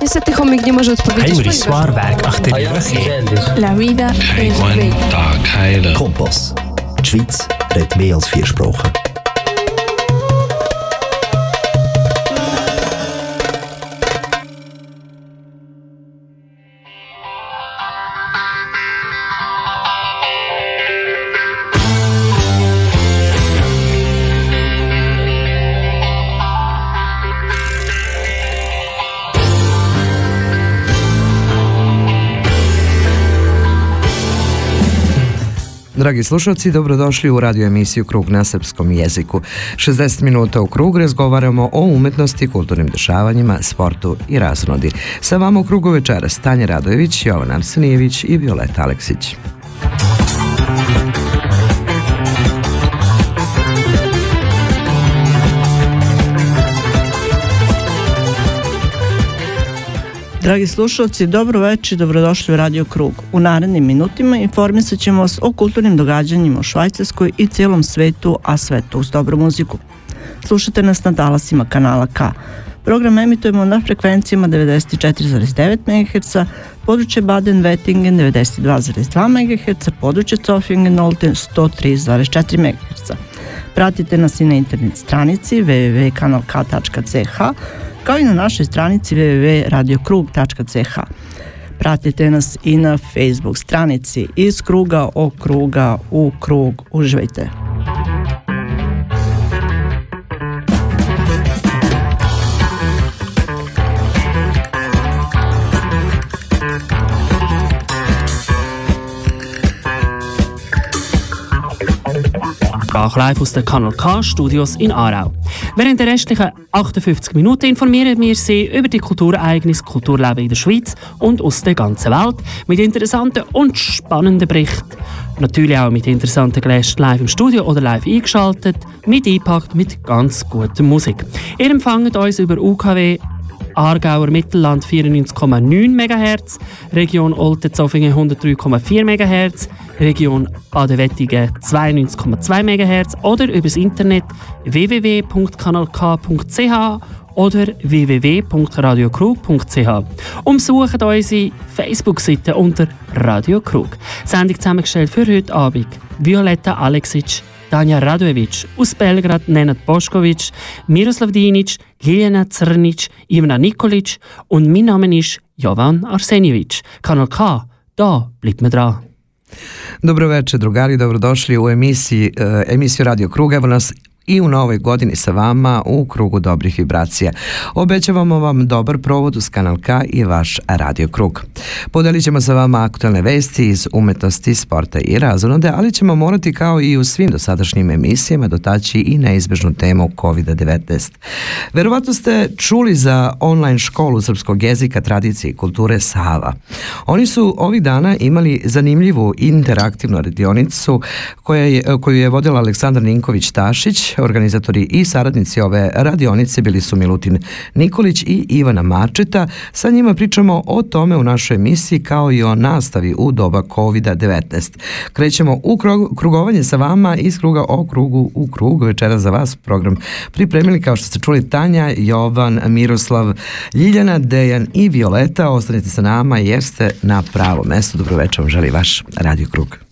Niestety chomik nie może odpowiedzieć. Heinrich zwaar werk achter. La vida es bella. Kompas. Schweiz. Dragi slušalci, dobrodošli u radio emisiju Krug na srpskom jeziku. 60 minuta u krug razgovaramo o umetnosti, kulturnim dešavanjima, sportu i raznodi. Sa vama u krugu večera Stanje Radojević, Jovan Arsenijević i Violeta Aleksić. Dragi slušalci, dobro večer i dobrodošli u Radio Krug. U narednim minutima informisat ćemo vas o kulturnim događanjima u Švajcarskoj i cijelom svetu, a sve to uz dobru muziku. Slušate nas na talasima kanala K. Program emitujemo na frekvencijama 94,9 MHz, područje Baden-Wettingen 92,2 MHz, područje Zofingen-Olten 103,4 MHz. Pratite nas i na internet stranici www.kanalk.ch kao i na našoj stranici www.radiokrug.ch. Pratite nas i na Facebook stranici iz kruga o kruga u krug. Uživajte! Live aus den Kanal K Studios in Aarau. Während der restlichen 58 Minuten informieren wir Sie über die Kulturereignisse, Kulturleben in der Schweiz und aus der ganzen Welt mit interessanten und spannenden Berichten. Natürlich auch mit interessanten Gästen live im Studio oder live eingeschaltet, mit eingepackt mit ganz guter Musik. Ihr empfangt uns über UKW Aargauer Mittelland 94,9 MHz, Region Olten-Zofingen 103,4 MHz, Region Baden-Wettigen 92,2 MHz oder übers Internet www.kanalk.ch oder www.radiokrug.ch. Umsuchen unsere Facebook-Seite unter Radio Krug. Sendung zusammengestellt für heute Abend Violetta Alexic, Tanja Radojevic, aus Belgrad Nenad Boškovic, Miroslav Dinic, Liljana Crnic, Ivana Nikolic und mein Name ist Jovan Arsenjevic. Kanal K, da bleibt man dran. Dobro večer, drugari, dobrodošli u emisiji, uh, emisiju Radio Krug. Evo nas i u novoj godini sa vama u krugu dobrih vibracija. Obećavamo vam dobar provod uz Kanal K i vaš Radio Krug. Podelit ćemo sa vama aktualne vesti iz umetnosti, sporta i razonode, ali ćemo morati kao i u svim dosadašnjim emisijama dotaći i neizbežnu temu COVID-19. Verovatno ste čuli za online školu srpskog jezika, tradicije i kulture Sava. Oni su ovih dana imali zanimljivu interaktivnu radionicu koja je, koju je vodila Aleksandar Ninković-Tašić, Organizatori i saradnici ove radionice bili su Milutin Nikolić i Ivana Marčeta. Sa njima pričamo o tome u našoj emisiji kao i o nastavi u doba COVID-19. Krećemo u krugovanje sa vama iz kruga o krugu u krug. Večera za vas program pripremili kao što ste čuli Tanja, Jovan, Miroslav, Ljiljana, Dejan i Violeta. Ostanite sa nama jer ste na pravo mesto. Dobro večer vam želi vaš Radio Krug.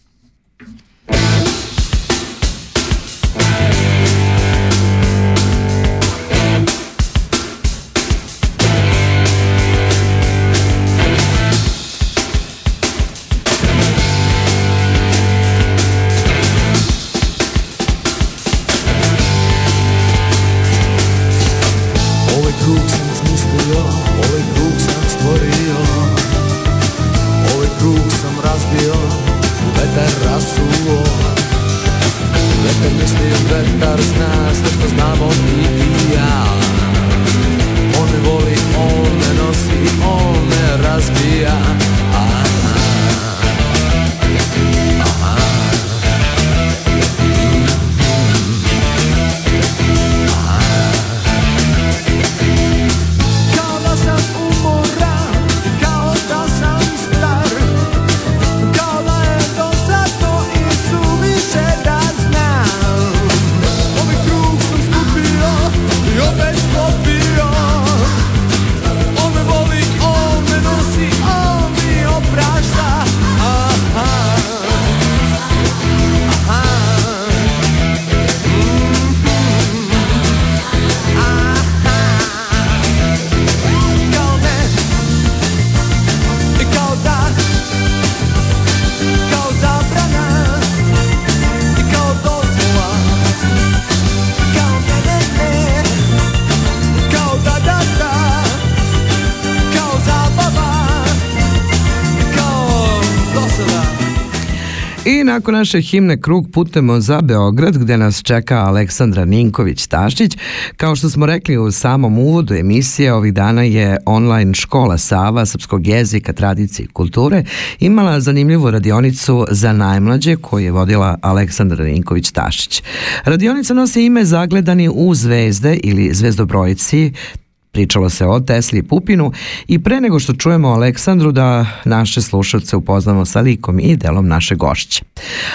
I nakon naše himne krug putemo za Beograd gde nas čeka Aleksandra Ninković-Tašić. Kao što smo rekli u samom uvodu emisije, ovih dana je online škola Sava srpskog jezika, tradicije i kulture imala zanimljivu radionicu za najmlađe koju je vodila Aleksandra Ninković-Tašić. Radionica nosi ime Zagledani u zvezde ili zvezdobrojici, Pričalo se o Tesli Pupinu i pre nego što čujemo Aleksandru da naše slušalce upoznamo sa likom i delom naše gošće.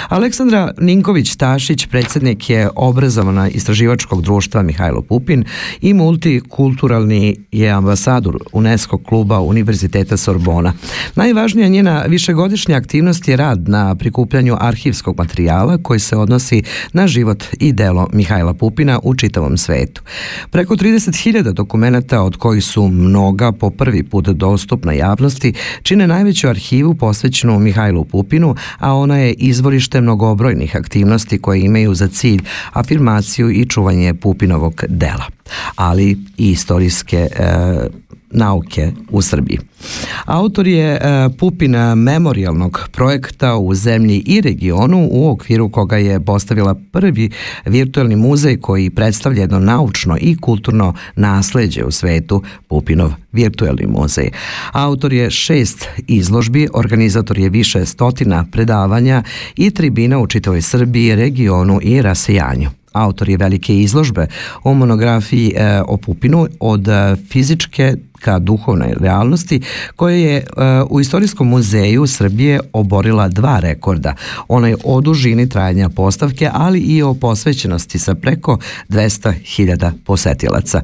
Aleksandra Ninković-Tašić, predsednik je obrazovana istraživačkog društva Mihajlo Pupin i multikulturalni je ambasador UNESCO kluba Univerziteta Sorbona. Najvažnija njena višegodišnja aktivnost je rad na prikupljanju arhivskog materijala koji se odnosi na život i delo Mihajla Pupina u čitavom svetu. Preko 30.000 dokumenta dokumenta, od kojih su mnoga po prvi put dostupna javnosti, čine najveću arhivu posvećenu Mihajlu Pupinu, a ona je izvorište mnogobrojnih aktivnosti koje imaju za cilj afirmaciju i čuvanje Pupinovog dela, ali i istorijske e, nauke u Srbiji. Autor je e, Pupina memorialnog projekta u zemlji i regionu u okviru koga je postavila prvi virtualni muzej koji predstavlja jedno naučno i kulturno nasleđe u svetu, Pupinov virtualni muzej. Autor je šest izložbi, organizator je više stotina predavanja i tribina u čitavoj Srbiji, regionu i rasejanju. Autor je velike izložbe o monografiji e, o Pupinu od e, fizičke ka duhovnoj realnosti koja je e, u Istorijskom muzeju Srbije oborila dva rekorda. Onaj o dužini trajanja postavke, ali i o posvećenosti sa preko 200.000 posetilaca.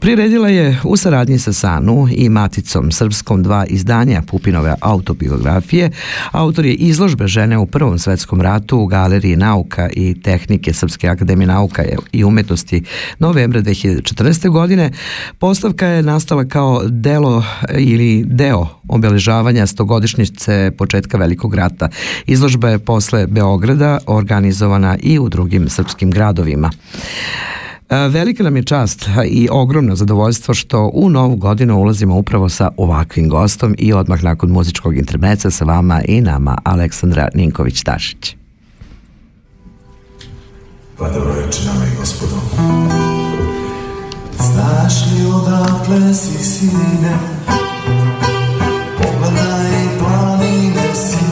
Priredila je u saradnji sa Sanu i Maticom Srpskom dva izdanja Pupinove autobiografije. Autor je izložbe žene u Prvom svetskom ratu u Galeriji nauka i tehnike Srpske akademije nauka i umetnosti novembra 2014. godine. Postavka je nastala kao kao delo ili deo obeležavanja stogodišnjice početka Velikog rata. Izložba je posle Beograda organizovana i u drugim srpskim gradovima. E, velika nam je čast i ogromno zadovoljstvo što u novu godinu ulazimo upravo sa ovakvim gostom i odmah nakon muzičkog intermeca sa vama i nama Aleksandra Ninković-Tašić. Pa dobro večer, nama i gospodo. Znaš li odakle si sine? Pogledaj planine sive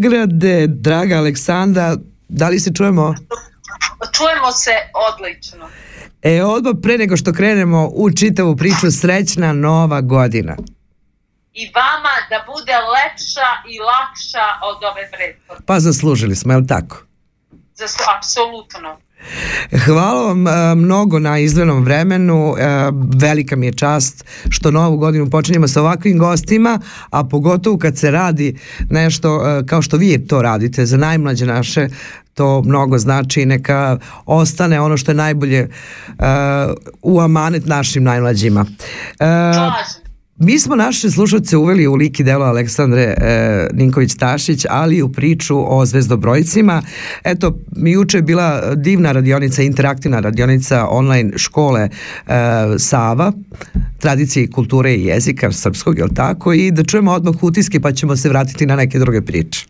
Beograde, draga Aleksandra, da li se čujemo? Čujemo se odlično. E, odmah pre nego što krenemo u čitavu priču, srećna nova godina. I vama da bude lepša i lakša od ove prethodne. Pa zaslužili smo, je li tako? Zaslu, apsolutno. Hvala vam e, mnogo na izdvenom vremenu. E, velika mi je čast što novu godinu počinjemo sa ovakvim gostima, a pogotovo kad se radi nešto e, kao što vi to radite za najmlađe naše to mnogo znači neka ostane ono što je najbolje u amanet našim najmlađima. Uh, Mi smo naše slušalce uveli u lik i delo Aleksandre e, Ninković-Tašić, ali i u priču o zvezdobrojcima. Eto, mi juče je bila divna radionica, interaktivna radionica online škole e, Sava, tradicije kulture i jezika srpskog, je li tako? I da čujemo odmah utiske pa ćemo se vratiti na neke druge priče.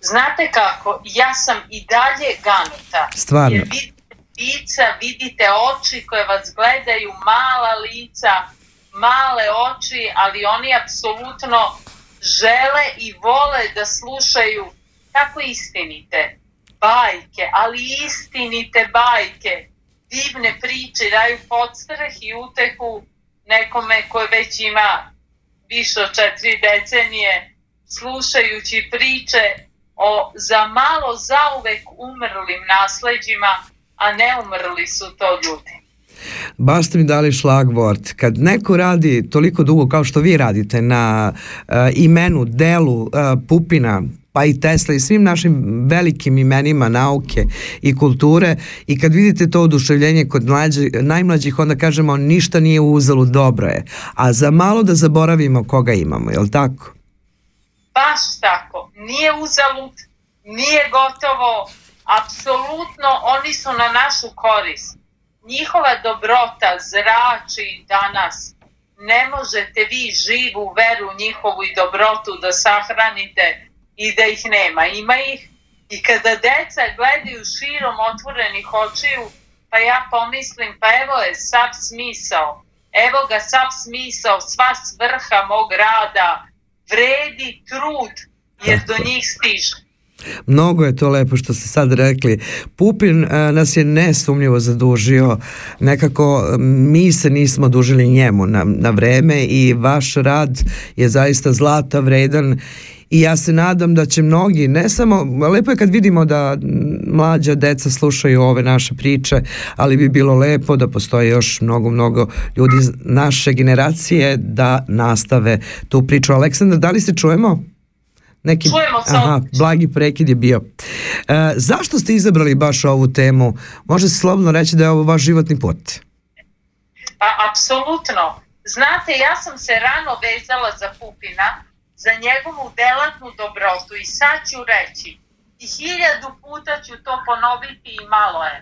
Znate kako, ja sam i dalje ganuta. Stvarno. Jer vidite lica, vidite oči koje vas gledaju, mala lica, male oči, ali oni apsolutno žele i vole da slušaju tako istinite bajke, ali istinite bajke, divne priče, daju podstrah i utehu nekome koji već ima više od četiri decenije, slušajući priče o za malo zauvek umrlim nasleđima, a ne umrli su to ljudi. Baš ste mi dali šlagvort. Kad neko radi toliko dugo kao što vi radite na uh, imenu, delu uh, Pupina, pa i Tesla i svim našim velikim imenima nauke i kulture i kad vidite to oduševljenje kod mlađi, najmlađih onda kažemo ništa nije uzalo dobro je. A za malo da zaboravimo koga imamo, je li tako? Baš tako. Nije uzalud, nije gotovo, apsolutno oni su na našu korist. Njihova dobrota zrači danas. Ne možete vi živu veru njihovu i dobrotu da sahranite i da ih nema. Ima ih i kada deca gledaju širom otvorenih očiju, pa ja pomislim, pa evo je sav smisao. Evo ga sav smisao, sva svrha mog rada, vredi trud, jer do njih stiže. Mnogo je to lepo što ste sad rekli. Pupin a, nas je nesumnjivo zadužio, nekako mi se nismo dužili njemu na, na vreme i vaš rad je zaista zlata vredan i ja se nadam da će mnogi, ne samo, lepo je kad vidimo da mlađa deca slušaju ove naše priče, ali bi bilo lepo da postoje još mnogo, mnogo ljudi naše generacije da nastave tu priču. Aleksandar, da li se čujemo? Neki, Čujemo se aha, blagi prekid je bio. E, zašto ste izabrali baš ovu temu? Može se slobodno reći da je ovo vaš životni put. Pa, apsolutno. Znate, ja sam se rano vezala za Pupina, za njegovu delatnu dobrotu i sad ću reći, i hiljadu puta ću to ponoviti i malo je.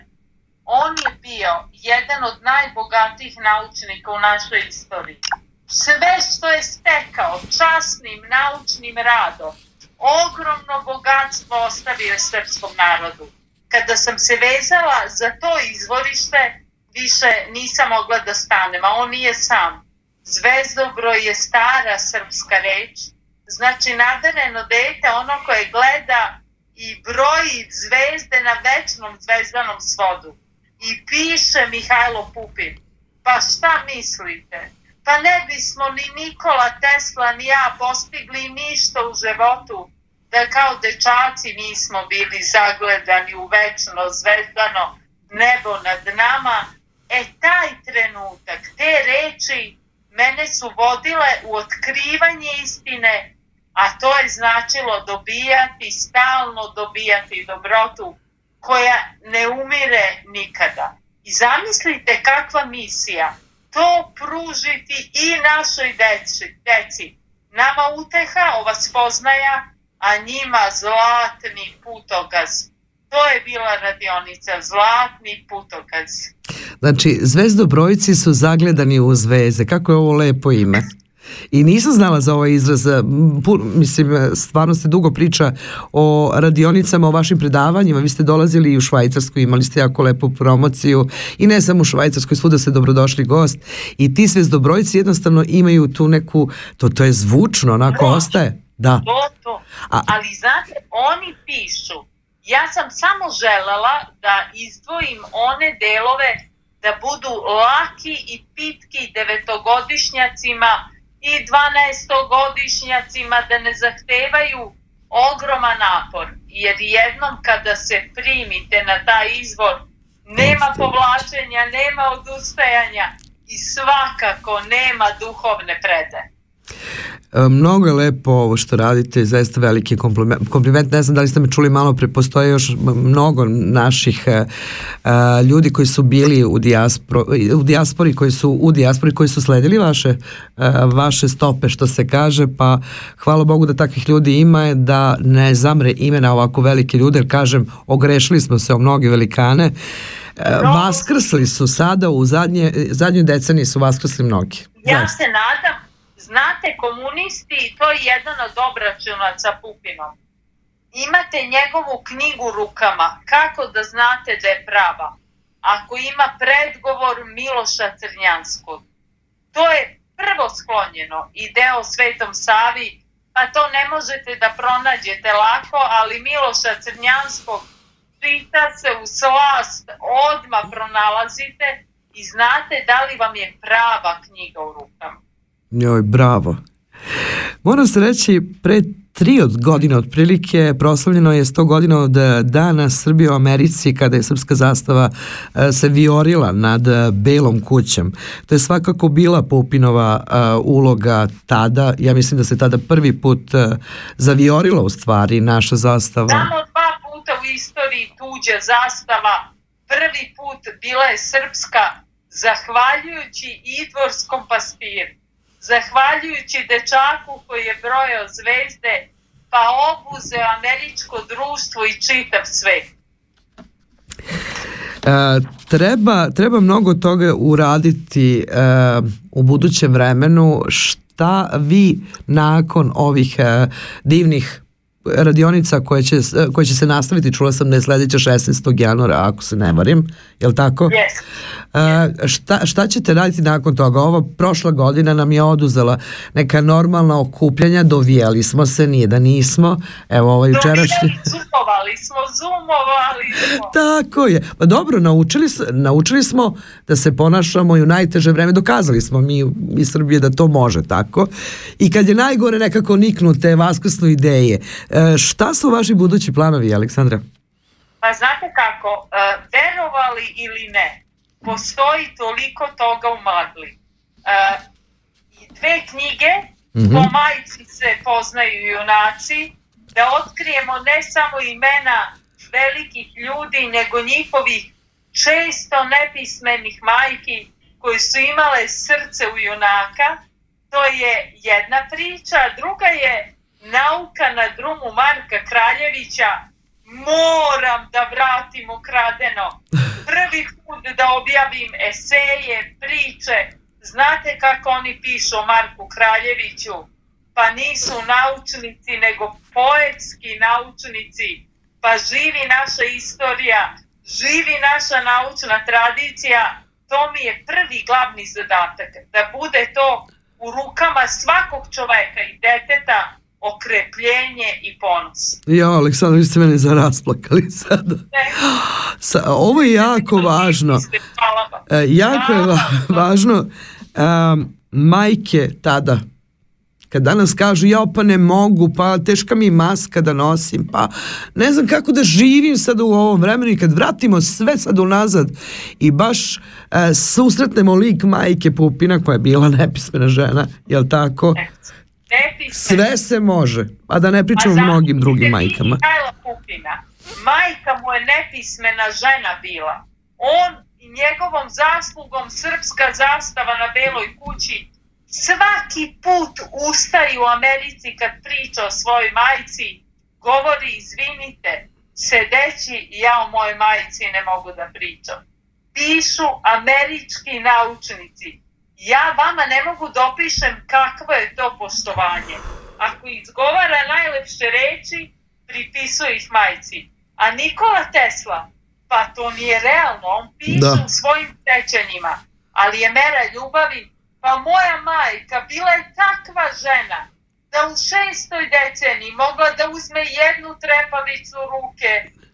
On je bio jedan od najbogatijih naučnika u našoj istoriji. Sve što je stekao časnim naučnim radom, ogromno bogatstvo ostavio srpskom narodu. Kada sam se vezala za to izvorište, više nisam mogla da stanem, a on nije sam. Zvezdobroj je stara srpska reč, znači nadareno dete, ono koje gleda i broji zvezde na večnom zvezdanom svodu. I piše Mihajlo Pupin. Pa šta mislite? Pa ne bismo ni Nikola Tesla ni ja postigli ništa u životu da kao dečaci nismo bili zagledani u večno zvezdano nebo nad nama. E taj trenutak, te reči mene su vodile u otkrivanje istine, a to je značilo dobijati, stalno dobijati dobrotu koja ne umire nikada. I zamislite kakva misija to pružiti i našoj deci, deci. Nama uteha, ova spoznaja, a njima zlatni putokaz. To je bila radionica, zlatni putokaz. Znači, zvezdobrojci su zagledani u zvezde. Kako je ovo lepo ime? I nisam znala za ovaj izraz, pu, mislim, stvarno se dugo priča o radionicama, o vašim predavanjima, vi ste dolazili i u Švajcarsku, imali ste jako lepu promociju i ne samo u Švajcarskoj, svuda ste dobrodošli gost i ti zvezdobrojci jednostavno imaju tu neku, to, to je zvučno, onako Moć. ostaje. Da. To, to. A- Ali znate, oni pišu. Ja sam samo želela da izdvojim one delove da budu laki i pitki devetogodišnjacima i dvanaestogodišnjacima, da ne zahtevaju ogroman napor. Jer jednom kada se primite na taj izvor, nema povlačenja, nema odustajanja i svakako nema duhovne predaje. E, Mnogo je lepo ovo što radite, zaista veliki kompliment. kompliment. Ne znam da li ste me čuli malo pre, postoje još mnogo naših e, e, ljudi koji su bili u, dijaspro, u dijaspori, koji su u dijaspori, koji su sledili vaše, e, vaše stope, što se kaže, pa hvala Bogu da takvih ljudi ima, da ne zamre imena ovako velike ljude, jer kažem, ogrešili smo se o mnoge velikane, E, Vaskrsli su sada u zadnje, zadnjoj deceniji su vaskrsli mnogi. Ja Zaista. se nadam, znate, komunisti, to je jedan od obračunaca Pupinom. Imate njegovu knjigu rukama, kako da znate da je prava. Ako ima predgovor Miloša Crnjanskog. To je prvo sklonjeno ide o Svetom Savi, pa to ne možete da pronađete lako, ali Miloša Crnjanskog čita se u slast, odma pronalazite i znate da li vam je prava knjiga u rukama. Joj, bravo. Moram se reći, pre tri od godina otprilike proslavljeno je 100 godina od eh, dana Srbije u Americi kada je srpska zastava eh, se viorila nad eh, Belom kućom. To je svakako bila Pupinova eh, uloga tada. Ja mislim da se tada prvi put zaviorila u stvari naša zastava. Samo dva puta u istoriji tuđa zastava, prvi put bila je srpska, zahvaljujući idvorskom pastiru, zahvaljujući dečaku koji je brojao zvezde, pa obuzeo američko društvo i čitav svet. E, treba, treba mnogo toga uraditi e, u budućem vremenu. Šta vi nakon ovih e, divnih radionica koje će, koje će se nastaviti, čula sam da je sledeća 16. januara, ako se ne varim, je li tako? Yes. E, šta, šta ćete raditi nakon toga? Ova prošla godina nam je oduzela neka normalna okupljanja, dovijali smo se, nije da nismo. Evo ovaj jučerašnji... Zumovali smo, zumovali smo. Tako je. Pa dobro, naučili, naučili smo da se ponašamo i u najteže vreme. Dokazali smo mi iz Srbije da to može tako. I kad je najgore nekako niknu te ideje. E, šta su vaši budući planovi, Aleksandra? Pa znate kako, e, verovali ili ne, postoji toliko toga u magli. E, dve knjige, po majici se poznaju junaci, da otkrijemo ne samo imena velikih ljudi, nego njihovih često nepismenih majki koji su imale srce u junaka. To je jedna priča, druga je nauka na drumu Marka Kraljevića, moram da vratim ukradeno. Prvi put da objavim eseje, priče. Znate kako oni pišu o Marku Kraljeviću? Pa nisu naučnici, nego poetski naučnici. Pa živi naša istorija, živi naša naučna tradicija. To mi je prvi glavni zadatak, da bude to u rukama svakog čoveka i deteta okrepljenje i ponos. Ja, Aleksandra, vi ste mene zarasplakali sada. Sa, ovo je jako važno. E, jako je va- važno um, majke tada kad danas kažu ja pa ne mogu, pa teška mi maska da nosim, pa ne znam kako da živim sad u ovom vremenu i kad vratimo sve sad unazad i baš e, susretnemo lik majke Pupina koja je bila nepismena žena, jel tako? Sve se može, a da ne pričamo o A zato mnogim drugim majkama. Mihajla Pupina, majka mu je nepismena žena bila. On i njegovom zaslugom srpska zastava na Beloj kući svaki put ustaje u Americi kad priča o svojoj majci, govori izvinite, sedeći ja o mojoj majci ne mogu da pričam. Pišu američki naučnici. Ja vama ne mogu da opišem kakvo je to poštovanje. Ako izgovara najlepše reči, pripisuje ih majci. A Nikola Tesla, pa to nije realno, on piše Da. u svojim sećanjima, ali je mera ljubavi, pa moja majka bila je takva žena da u šestoj deceniji mogla da uzme jednu trepavicu ruke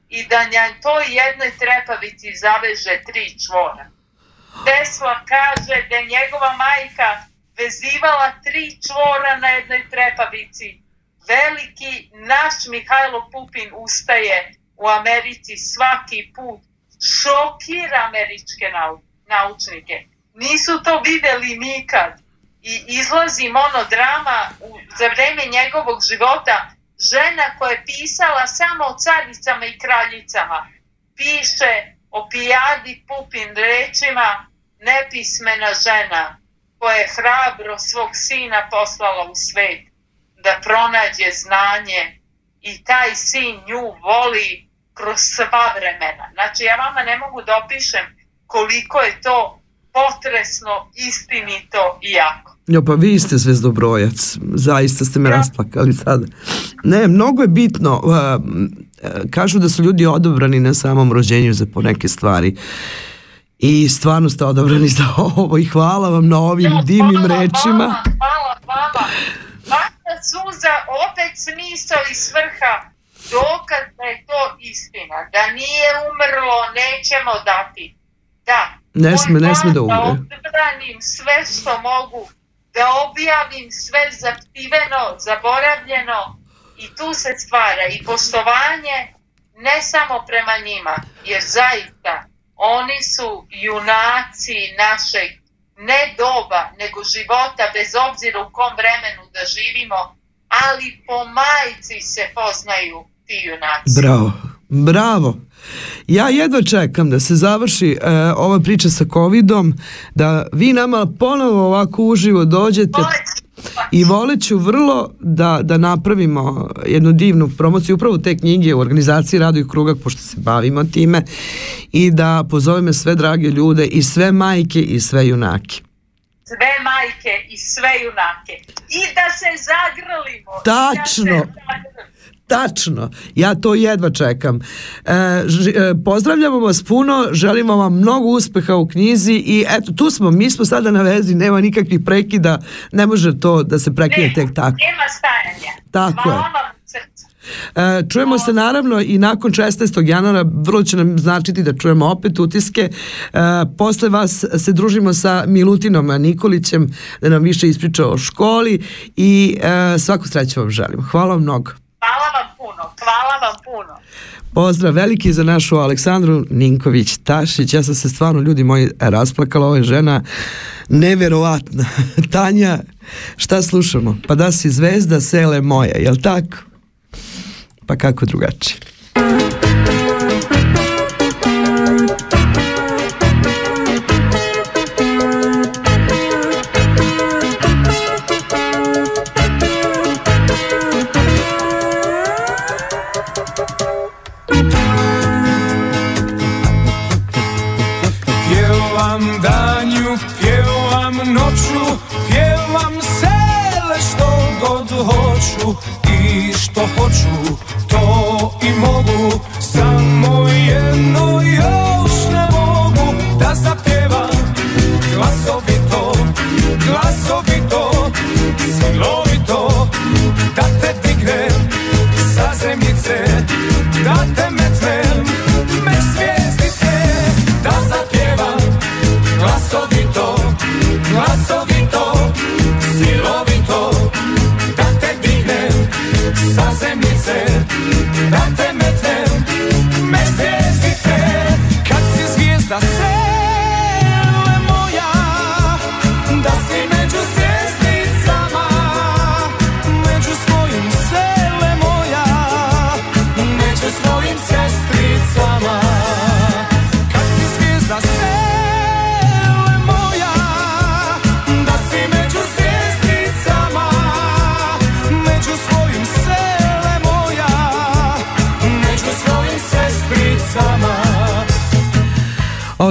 i da na toj jednoj trepavici zaveže tri čvora. Tesla kaže da je njegova majka vezivala tri čvora na jednoj trepavici. Veliki naš Mihajlo Pupin ustaje u Americi svaki put, šokira američke nau- naučnike. Nisu to videli nikad. i izlazi monodrama u, za vreme njegovog života žena koja je pisala samo o caricama i kraljicama. Piše o pijadi Pupin rečima nepismena žena koja je hrabro svog sina poslala u svet da pronađe znanje i taj sin nju voli kroz sva vremena. Znači ja vama ne mogu da opišem koliko je to potresno, istinito i jako. Jo, pa vi ste zvezdobrojac, zaista ste me Ja. rasplakali sada. Ne, mnogo je bitno, uh, kažu da su ljudi odobrani na samom rođenju za poneke stvari. I stvarno ste odobrani za ovo i hvala vam na ovim Ja, divnim hvala rečima. Vama, hvala vama. Vaša suza, opet smisao i svrha, dokaz da je to istina. Da nije umrlo, nećemo dati. Da. Ne sme- ne sme da umre. Da odbranim sve što mogu, da objavim sve zaptiveno, zaboravljeno i tu se stvara i poštovanje ne samo prema njima, jer zaista oni su junaci našeg ne doba, nego života, bez obzira u kom vremenu da živimo, ali po majci se poznaju ti junaci. Bravo, bravo. Ja jedva čekam da se završi e, ova priča sa covidom, da vi nama ponovo ovako uživo dođete i voleću vrlo da, da napravimo jednu divnu promociju upravo te knjige u organizaciji Rado i Krugak, pošto se bavimo time, i da pozoveme sve drage ljude i sve majke i sve junake. sve majke i sve junake. I da se zagrlimo. i Tačno. Da se zagrlimo. Tačno, ja to jedva čekam. E, ž- e, pozdravljamo vas puno, želimo vam mnogo uspeha u knjizi i eto, tu smo, mi smo sada na vezi, nema nikakvih prekida, ne može to da se prekine Nema, tek tako. Nema stajanja. Tako je. Hvala vam u srcu. E, čujemo se naravno i nakon 16. januara, vrlo će nam značiti da čujemo opet utiske. E, posle vas se družimo sa Milutinom Nikolićem da nam više ispriča o školi i e, svaku sreću vam želimo. Hvala vam mnogo. Hvala vam puno. Pozdrav veliki za našu Aleksandru Ninković Tašić. Ja sam se stvarno, ljudi moji, rasplakala. Ova je žena neverovatna. Tanja, šta slušamo? Pa da si zvezda sele moje, jel tako? Pa kako drugačije?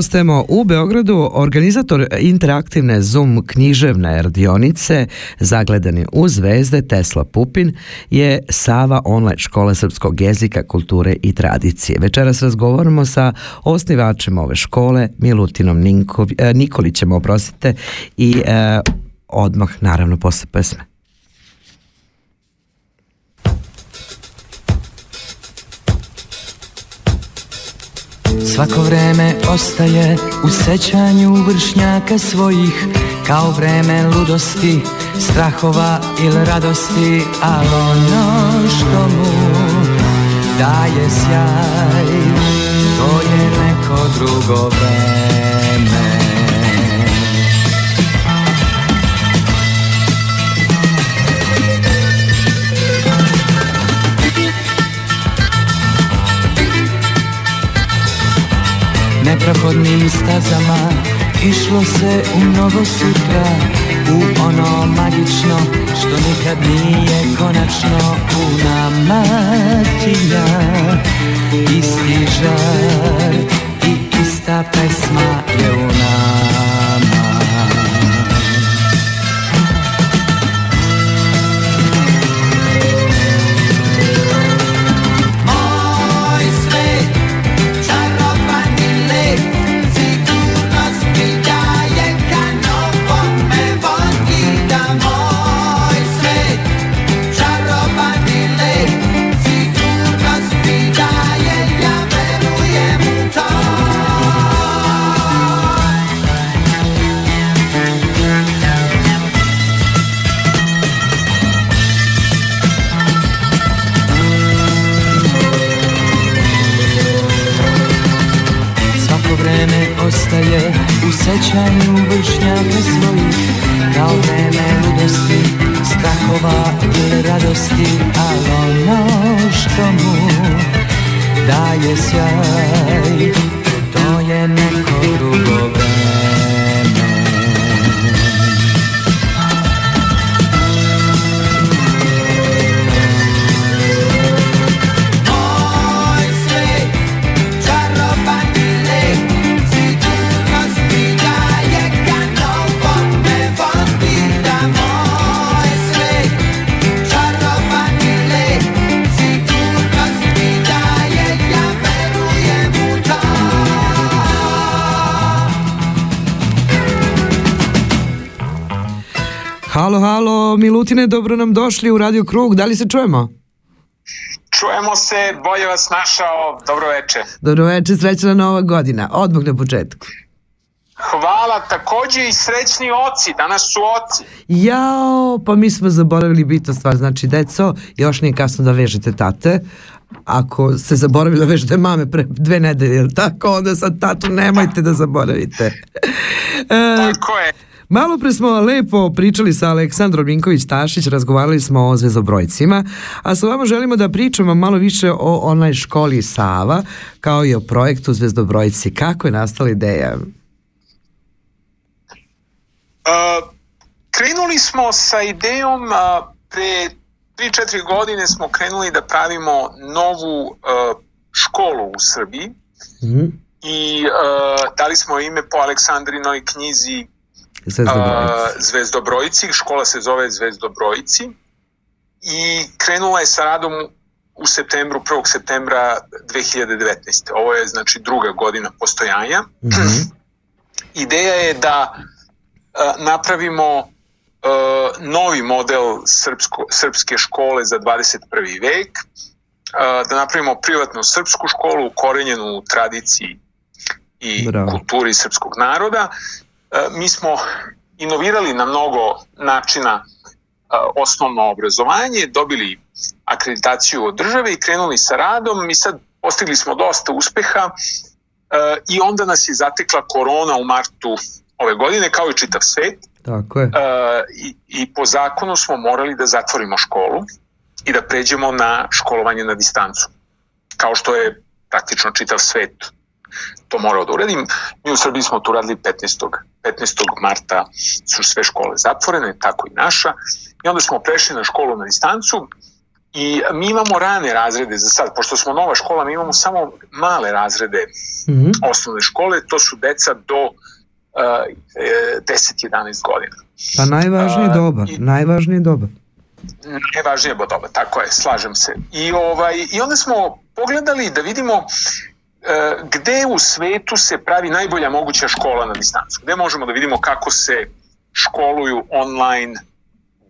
Ostajemo u Beogradu. Organizator interaktivne Zoom književne radionice Zagledani u zvezde Tesla Pupin je Sava online škole srpskog jezika, kulture i tradicije. Večeras razgovaramo sa osnivačem ove škole Milutinom Ninkovi, e, Nikolićem, oprostite, i e, odmah naravno posle pesme. Svako vreme ostaje u sećanju vršnjaka svojih Kao vreme ludosti, strahova ili radosti Ali ono što mu daje sjaj To je neko drugo vreme neprohodnim stazama Išlo se u mnogo sutra U ono magično što nikad nije konačno. U nama tilja Isti žar i ista pesma je u nama halo, Milutine, dobro nam došli u Radio Krug. Da li se čujemo? Čujemo se, bolje vas našao, dobro veče. Dobro večer, srećna nova godina. Odmah na početku. Hvala, takođe i srećni oci, danas su oci. Jao, pa mi smo zaboravili bitnu stvar. Znači, deco, još nije kasno da vežete tate. Ako ste zaboravili da vežete mame pre dve nedelje, tako, onda sad tatu nemojte da zaboravite. E, Tako je. Malo pre smo lepo pričali sa Aleksandrom Minković-Tašić, razgovarali smo o zvezobrojcima, a sa vama želimo da pričamo malo više o online školi Sava, kao i o projektu Zvezdobrojci. Kako je nastala ideja? Uh, krenuli smo sa idejom, uh, pre 3-4 godine smo krenuli da pravimo novu uh, školu u Srbiji Mhm. i uh, dali smo ime po Aleksandrinoj knjizi Zvezdobrojci. a, Zvezdobrojci, škola se zove Zvezdobrojci i krenula je sa radom u septembru, 1. septembra 2019. Ovo je znači druga godina postojanja. Mhm. Ideja je da napravimo novi model srpsko, srpske škole za 21. vek, da napravimo privatnu srpsku školu ukorenjenu u tradiciji i Bravo. kulturi srpskog naroda. E, mi smo inovirali na mnogo načina e, osnovno obrazovanje, dobili akreditaciju od države i krenuli sa radom. Mi sad postigli smo dosta uspeha e, i onda nas je zatekla korona u martu ove godine, kao i čitav svet. Tako je. I, i po zakonu smo morali da zatvorimo školu i da pređemo na školovanje na distancu. Kao što je praktično čitav svet to morao da uradim. Mi u Srbiji smo to radili 15. 15. marta su sve škole zatvorene, tako i naša. I onda smo prešli na školu na distancu i mi imamo rane razrede za sad, pošto smo nova škola, mi imamo samo male razrede Mhm. osnovne škole, to su deca do uh, 10-11 godina. Pa najvažnije A, doba, i- najvažnije doba. Najvažnije bodoba, tako je, slažem se. I, ovaj, I onda smo pogledali da vidimo e, gde u svetu se pravi najbolja moguća škola na distancu. Gde možemo da vidimo kako se školuju online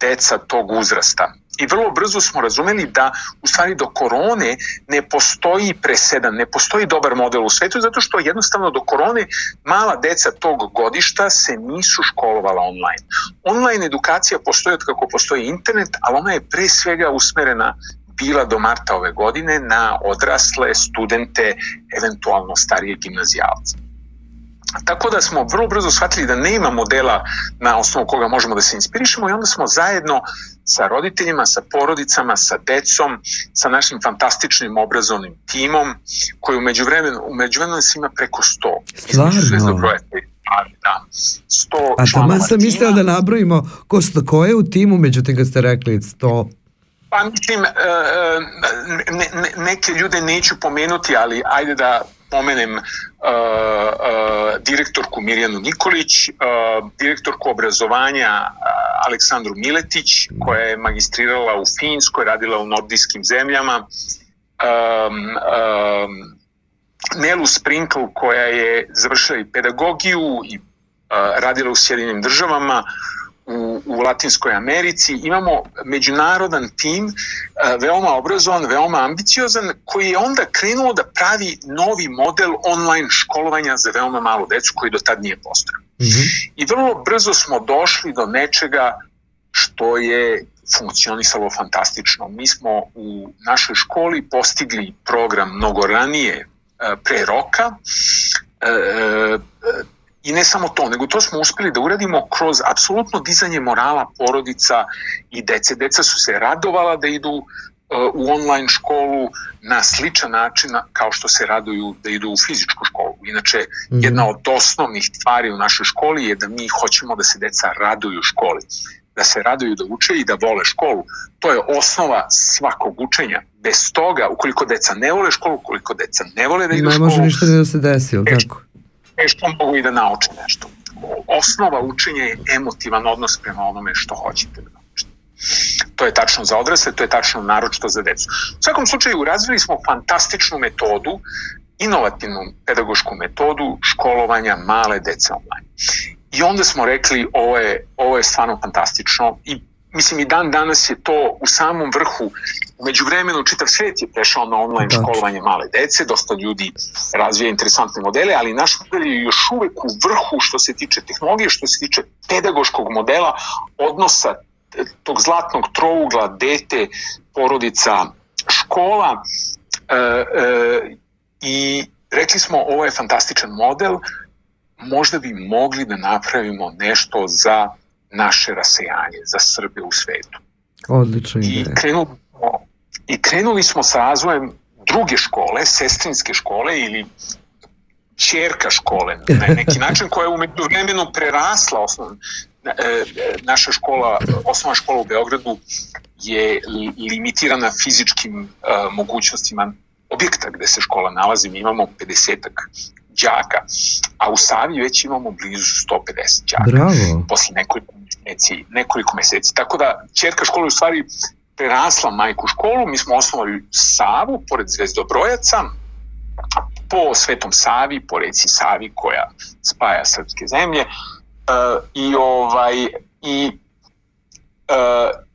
deca tog uzrasta. I vrlo brzo smo razumeli da u stvari do korone ne postoji presedan, ne postoji dobar model u svetu zato što jednostavno do korone mala deca tog godišta se nisu školovala online. Online edukacija postoji od kako postoji internet, ali ona je pre svega usmerena bila do marta ove godine na odrasle studente, eventualno starije gimnazijalce. Tako da smo vrlo brzo shvatili da nema modela na osnovu koga možemo da se inspirišemo i onda smo zajedno sa roditeljima, sa porodicama, sa decom, sa našim fantastičnim obrazovnim timom, koji u međuvremenu, u međuvremenu nas ima preko 100. Stvarno? Da, 100 A tamo sam mislila da nabrojimo ko, sto, ko je u timu, međutim kad ste rekli 100. Pa mislim, e, e, ne, ne, neke ljude neću pomenuti, ali ajde da pomenem uh, uh, direktorku Mirjanu Nikolić, uh, direktorku obrazovanja uh, Aleksandru Miletić, koja je magistrirala u Finskoj, radila u nordijskim zemljama, um, Nelu Sprinkle, koja je završila i pedagogiju i uh, radila u Sjedinim državama, u, u Latinskoj Americi. Imamo međunarodan tim, uh, veoma obrazovan, veoma ambiciozan, koji je onda krenuo da pravi novi model online školovanja za veoma malu decu koji do tad nije postojao. I vrlo brzo smo došli do nečega što je funkcionisalo fantastično. Mi smo u našoj školi postigli program mnogo ranije e, pre roka e, e, i ne samo to, nego to smo uspeli da uradimo kroz apsolutno dizanje morala porodica i dece. Deca su se radovala da idu e, u online školu na sličan način kao što se raduju da idu u fizičku školu. Inače, Mhm. jedna od osnovnih stvari u našoj školi je da mi hoćemo da se deca raduju školi da se raduju da uče i da vole školu. To je osnova svakog učenja. Bez toga, ukoliko deca ne vole školu, ukoliko deca ne vole da idu u Ne školu, može ništa ni da se desi, ili tako? Teško mogu i da nauče nešto. Osnova učenja je emotivan odnos prema onome što hoćete da naučite. To je tačno za odrasle, to je tačno naročito za decu. U svakom slučaju razvili smo fantastičnu metodu, inovativnu pedagošku metodu školovanja male dece online. I onda smo rekli ovo je, ovo je stvarno fantastično i mislim i dan danas je to u samom vrhu. Umeđu vremenu čitav svet je prešao na online Tačno. školovanje male dece, dosta ljudi razvija interesantne modele, ali naš model je još uvek u vrhu što se tiče tehnologije, što se tiče pedagoškog modela, odnosa tog zlatnog trougla, dete, porodica, škola. E, e, i rekli smo ovo je fantastičan model, možda bi mogli da napravimo nešto za naše rasejanje, za Srbe u svetu. Odlična I krenuli i krenuli smo sa razvojem druge škole, sestrinske škole ili čerka škole na neki način koja je umeđu vremenu prerasla osnovno. E, naša škola, osnovna škola u Beogradu je li- limitirana fizičkim e, mogućnostima objekta gde se škola nalazi. Mi imamo 50 đaka, a u Savi već imamo blizu 150 đaka Bravo. posle nekoliko meseci, nekoliko meseci. Tako da čerka škola je u stvari prerasla majku školu, mi smo osnovali Savu, pored Zvezdobrojaca, po Svetom Savi, po reci Savi koja spaja srpske zemlje, uh, i ovaj, i uh,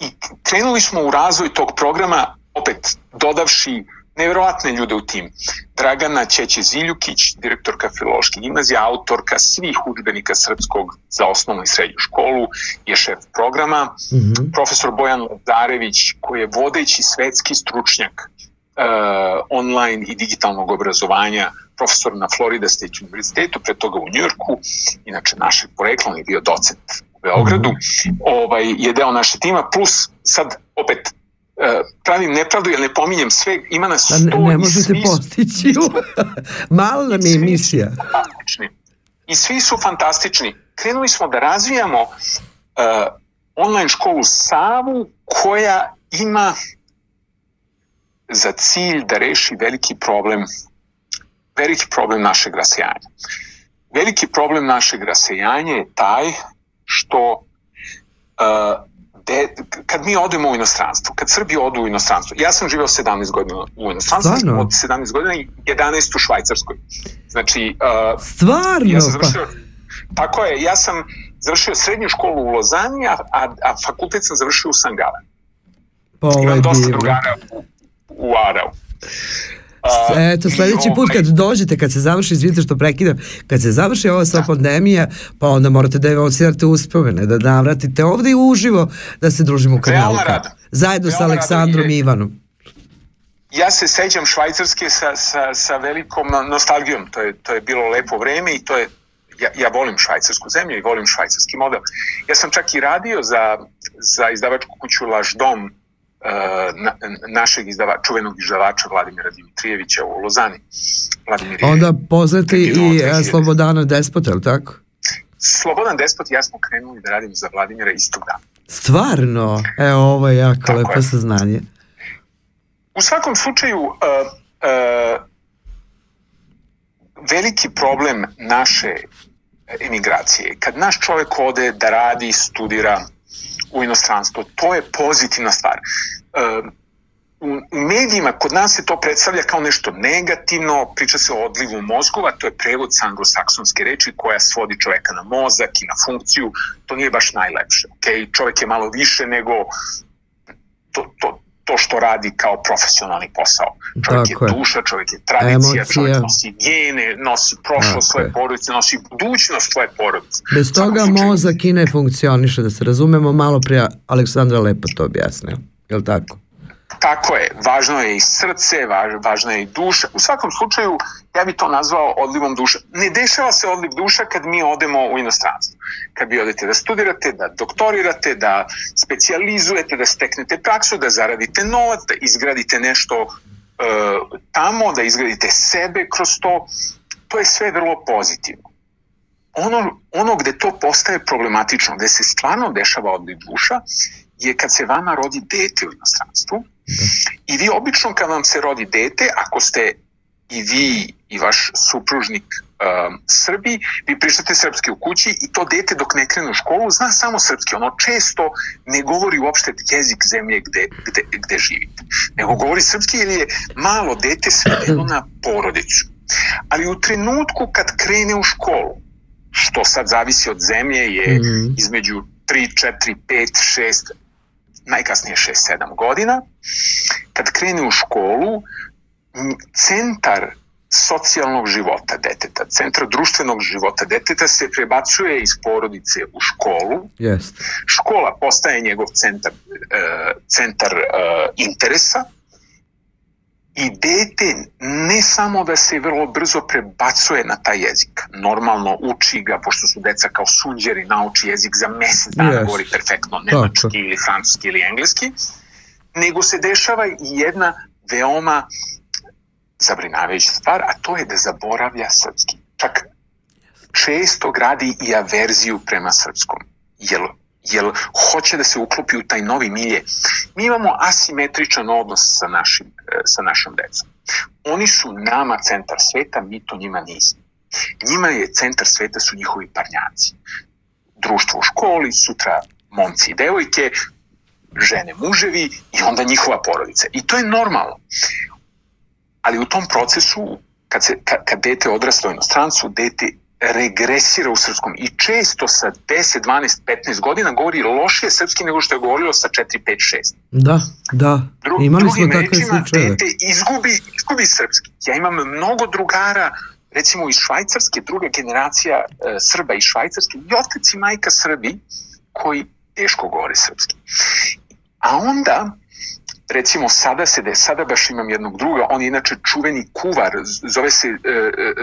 i krenuli smo u razvoj tog programa, opet dodavši neverovatne ljude u tim. Dragana Ćeće Ziljukić, direktorka Filološke gimnazije, autorka svih udžbenika srpskog za osnovnu i srednju školu, je šef programa. Mhm. Profesor Bojan Lazarević, koji je vodeći svetski stručnjak uh, online i digitalnog obrazovanja, profesor na Florida State Universitetu, pre toga u Njujorku, inače našeg porekla, on je bio docent u Beogradu, ovaj, je deo naše tima, plus sad opet e, pravim nepravdu, jer ne pominjem sve, ima nas Pa ne, sto ne i možete svi su postići. Mala nam je emisija. I svi su fantastični. Krenuli smo da razvijamo uh, online školu Savu koja ima za cilj da reši veliki problem veliki problem našeg rasejanja. Veliki problem našeg rasejanja je taj što uh, de, kad mi odemo u inostranstvo, kad Srbi odu u inostranstvo, ja sam živeo 17 godina u inostranstvu, Stvarno? od 17 godina i 11 u Švajcarskoj. Znači, uh, Stvarno? ja sam Pa, završio, tako je, ja sam završio srednju školu u Lozani, a, a, a fakultet sam završio u Sangara. pa Imam dosta divno. drugara u, u Arau. Eto, sledeći put kad dođete, kad se završi, izvinite što prekidam, kad se završi ova sva pandemija, pa onda morate da evocirate uspomene, da navratite ovde i uživo da se družimo u rado. Zajedno sa Aleksandrom i- Ivanom. ja se sećam Švajcarske sa, sa, sa velikom no- nostalgijom, to je, to je bilo lepo vreme i to je ja, ja volim švajcarsku zemlju i volim švajcarski model. Ja sam čak i radio za, za izdavačku kuću Laš dom uh, na, našeg izdava, čuvenog izdavača Vladimira Dimitrijevića u Lozani. Vladimir je Onda poznati i 2000. e, Slobodana Despot, je li tako? Slobodan Despot i ja smo krenuli da radimo za Vladimira istog dana. Stvarno? Evo, ovo je jako Tako lepo je. saznanje. U svakom slučaju, uh, uh, veliki problem naše emigracije, kad naš čovek ode da radi, studira u inostranstvo, to je pozitivna stvar. U u medijima kod nas se to predstavlja kao nešto negativno, priča se o odlivu mozgova, to je prevod sa anglosaksonske reči koja svodi čoveka na mozak i na funkciju, to nije baš najlepše. Okay? Čovek je malo više nego to, to, to što radi kao profesionalni posao. Čovjek Tako je je. duša, čovjek je tradicija, Emocija. čovjek nosi gene, nosi prošlost svoje je. porodice, nosi budućnost svoje porodice. Bez toga slučaju, mozak i ne funkcioniše, da se razumemo, malo prije Aleksandra lepo to objasnila. Je li tako? Tako je, važno je i srce, važ, važna je i duša. U svakom slučaju, ja bi to nazvao odlivom duša. Ne dešava se odliv duša kad mi odemo u inostranstvo. Kad vi odete da studirate, da doktorirate, da specijalizujete, da steknete praksu, da zaradite novac, da izgradite nešto e, tamo, da izgradite sebe kroz to, to je sve vrlo pozitivno. Ono, ono gde to postaje problematično, gde se stvarno dešava odliv duša, je kad se vama rodi dete u inostranstvu i vi obično kad vam se rodi dete, ako ste i vi i vaš supružnik um, Srbi, vi pričate srpski u kući i to dete dok ne krene u školu zna samo srpski. Ono često ne govori uopšte jezik zemlje gde, gde, gde živite. Nego govori srpski jer je malo dete svedeno na porodicu. Ali u trenutku kad krene u školu, što sad zavisi od zemlje, je Mhm. između 3, 4, 5, 6, najkasnije 6-7 godina, kad krene u školu, centar socijalnog života deteta, centar društvenog života deteta se prebacuje iz porodice u školu. Jest. Škola postaje njegov centar, e, centar e, interesa i dete ne samo da se vrlo brzo prebacuje na taj jezik, normalno uči ga, pošto su deca kao sunđeri, nauči jezik za mesec dana, Jest. govori perfektno Tako. nemački ili francuski ili engleski, nego se dešava i jedna veoma zabrinavajuća stvar, a to je da zaboravlja srpski. Čak često gradi i averziju prema srpskom. Jel, jel hoće da se uklopi u taj novi milje. Mi imamo asimetričan odnos sa, našim, sa našom decom. Oni su nama centar sveta, mi to njima nismo. Njima je centar sveta su njihovi parnjaci. Društvo u školi, sutra momci i devojke, žene, muževi i onda njihova porodica. I to je normalno. Ali u tom procesu, kad, se, kad, kad dete odrasta u inostrancu, dete regresira u srpskom i često sa 10, 12, 15 godina govori lošije srpski nego što je govorilo sa 4, 5, 6. Da, da. Dru, Imali smo drugim takve rečima, slučajeve. dete izgubi, izgubi srpski. Ja imam mnogo drugara, recimo iz Švajcarske, druga generacija e, Srba iz Švajcarske, i otac i majka Srbi, koji teško govore srpski. A onda, recimo sada se de, sada baš imam jednog druga, on je inače čuveni kuvar, zove se e, e,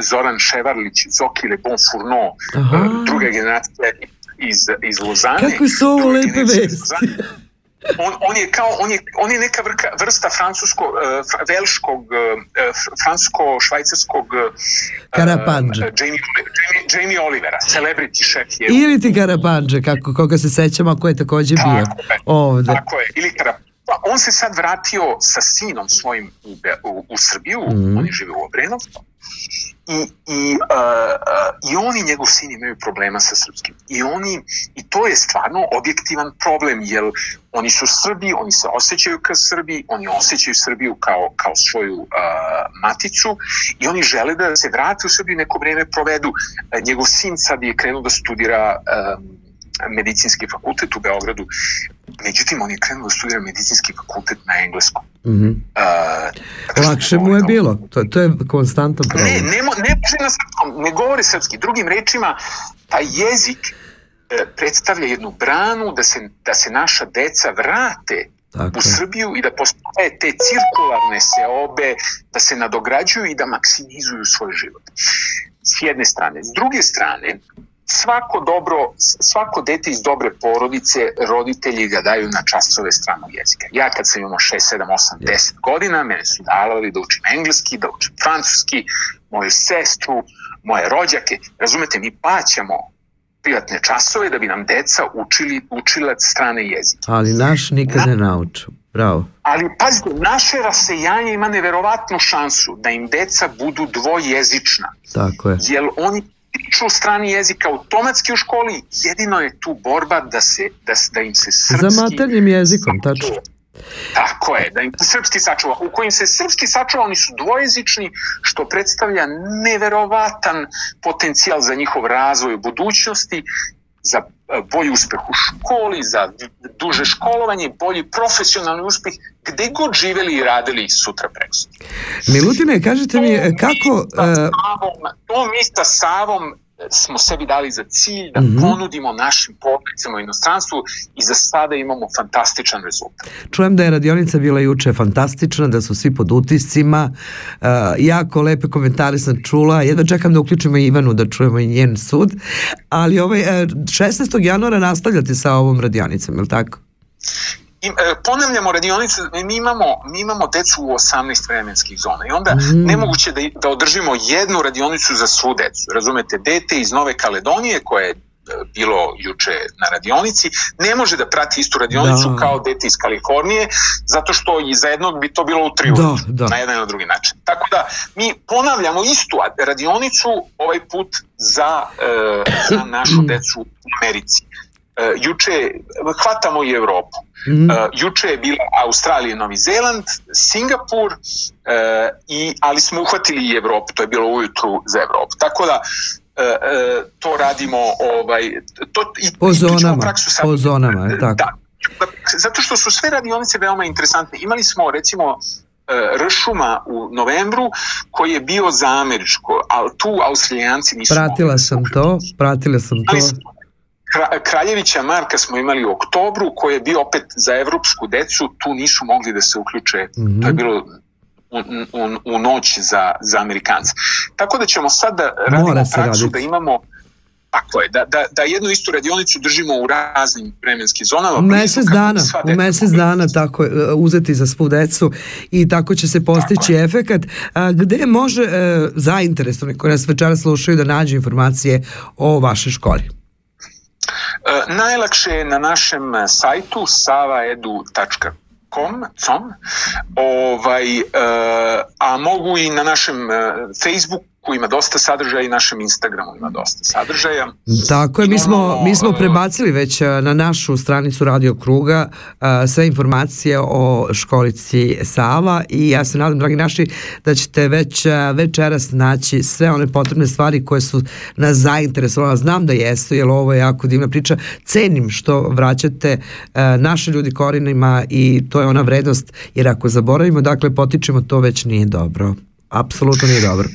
Zoran Ševarlić, Zoki Le Bon Fourneau, Aha. e, druga generacija iz, iz Lozane. Kakve su ovo lepe vesti. On, on je kao, on je, on je neka vrka, vrsta francusko, uh, velškog, uh, francusko-švajcarskog uh, Karapandže. Jamie, Jamie, Jamie Olivera, celebrity šef je Ili ti Karapandže, kako, koga se sećamo, ko je takođe bio Tako je. ovde. Tako je, ili Kara- Pa on se sad vratio sa sinom svojim u, Be- u, u Srbiju, Mhm. oni žive u Obrenovcu, i, i, uh, uh, i on i njegov sin imaju problema sa srpskim. I, oni, I to je stvarno objektivan problem, jer oni su Srbi, oni se osjećaju kao Srbi, oni osjećaju Srbiju kao, kao svoju uh, maticu i oni žele da se vrate u Srbiju neko vreme provedu. Uh, njegov sin sad je krenuo da studira um, medicinski fakultet u Beogradu. Međutim, on je krenuo da studira medicinski fakultet na engleskom. Mhm. Uh, Lakše mu je bilo. To, to je konstantan Ne, problem. ne, ne na srpskom, ne govore srpski. Drugim rečima, taj jezik e, predstavlja jednu branu da se, da se naša deca vrate Tako u. Srbiju i da postoje te cirkularne seobe, da se nadograđuju i da maksimizuju svoj život. S jedne strane. S druge strane, svako dobro, svako dete iz dobre porodice, roditelji ga daju na časove stranog jezika. Ja kad sam imao 6, 7, 8, 10 godina, mene su davali da učim engleski, da učim francuski, moju sestru, moje rođake. Razumete, mi plaćamo privatne časove da bi nam deca učili učila strane jezike. Ali naš nikad ne nauču. Bravo. Ali pazite, naše rasejanje ima neverovatnu šansu da im deca budu dvojezična, Tako je. jer oni priču strani jezik automatski u školi, jedino je tu borba da se da, da im se srpski Za maternjim jezikom, tačno. Tako je, da im se srpski sačuva. U kojim se srpski sačuva, oni su dvojezični, što predstavlja neverovatan potencijal za njihov razvoj u budućnosti, za e, bolji uspeh u školi, za duže školovanje, bolji profesionalni uspeh, gde god živeli i radili sutra preko. Milutine, kažete mi e, kako... Sa e, Savom, to mi sa Savom smo sebi dali za cilj da Mhm. ponudimo našim porodicama u inostranstvu i za sada imamo fantastičan rezultat. Čujem da je radionica bila juče fantastična, da su svi pod utiscima, uh, jako lepe komentare sam čula, jedno čekam da uključimo Ivanu da čujemo i njen sud, ali ovaj, uh, 16. januara nastavljate sa ovom radionicom, je li tako? I, e, ponavljamo radionice, mi imamo, mi imamo decu u 18 vremenskih zona i onda Mm. nemoguće da, da održimo jednu radionicu za svu decu. Razumete, dete iz Nove Kaledonije koje je e, bilo juče na radionici, ne može da prati istu radionicu Da. kao dete iz Kalifornije, zato što i za jednog bi to bilo u tri Da, da. na jedan ili na drugi način. Tako da mi ponavljamo istu radionicu ovaj put za, e, za našu decu u Americi. E, juče hvatamo i Evropu. Mhm. Uh, juče je bila Australija, Novi Zeland, Singapur, uh, i, ali smo uhvatili i Evropu, to je bilo ujutru za Evropu. Tako da uh, uh, to radimo ovaj, to, i, Po zonama, praksu sad- po zonama, je tako? Da, zato što su sve radionice veoma interesantne. Imali smo recimo uh, Ršuma u novembru koji je bio za američko, ali tu australijanci nisu Pratila sam to, pratila sam to. Ali Kraljevića Marka smo imali u oktobru, koji je bio opet za evropsku decu, tu nisu mogli da se uključe, Mhm. to je bilo u, u, u noć za, za Amerikance. Tako da ćemo sad da radimo Mora praksu raditi. da imamo Tako je, da, da, da jednu istu radionicu držimo u raznim vremenskim zonama. U blizu mesec dana, u mesec dana tako je, e, uzeti za svu decu i tako će se postići efekat. A, gde može e, zainteresovani koji nas večera slušaju da nađu informacije o vašoj školi? E, najlakše je na našem e, sajtu savaedu.com com, ovaj, e, a mogu i na našem e, Facebooku ima dosta sadržaja i našem Instagramu ima dosta sadržaja. Tako je, mi smo, mi smo prebacili već e, na našu stranicu Radio Kruga e, sve informacije o školici Sava i ja se nadam, dragi naši, da ćete već e, večeras naći sve one potrebne stvari koje su nas zainteresovale. Znam da jesu, jer ovo je jako divna priča. Cenim što vraćate naše ljudi korinima i to je ona vrednost, jer ako zaboravimo, dakle, potičemo, to već nije dobro. Apsolutno nije dobro.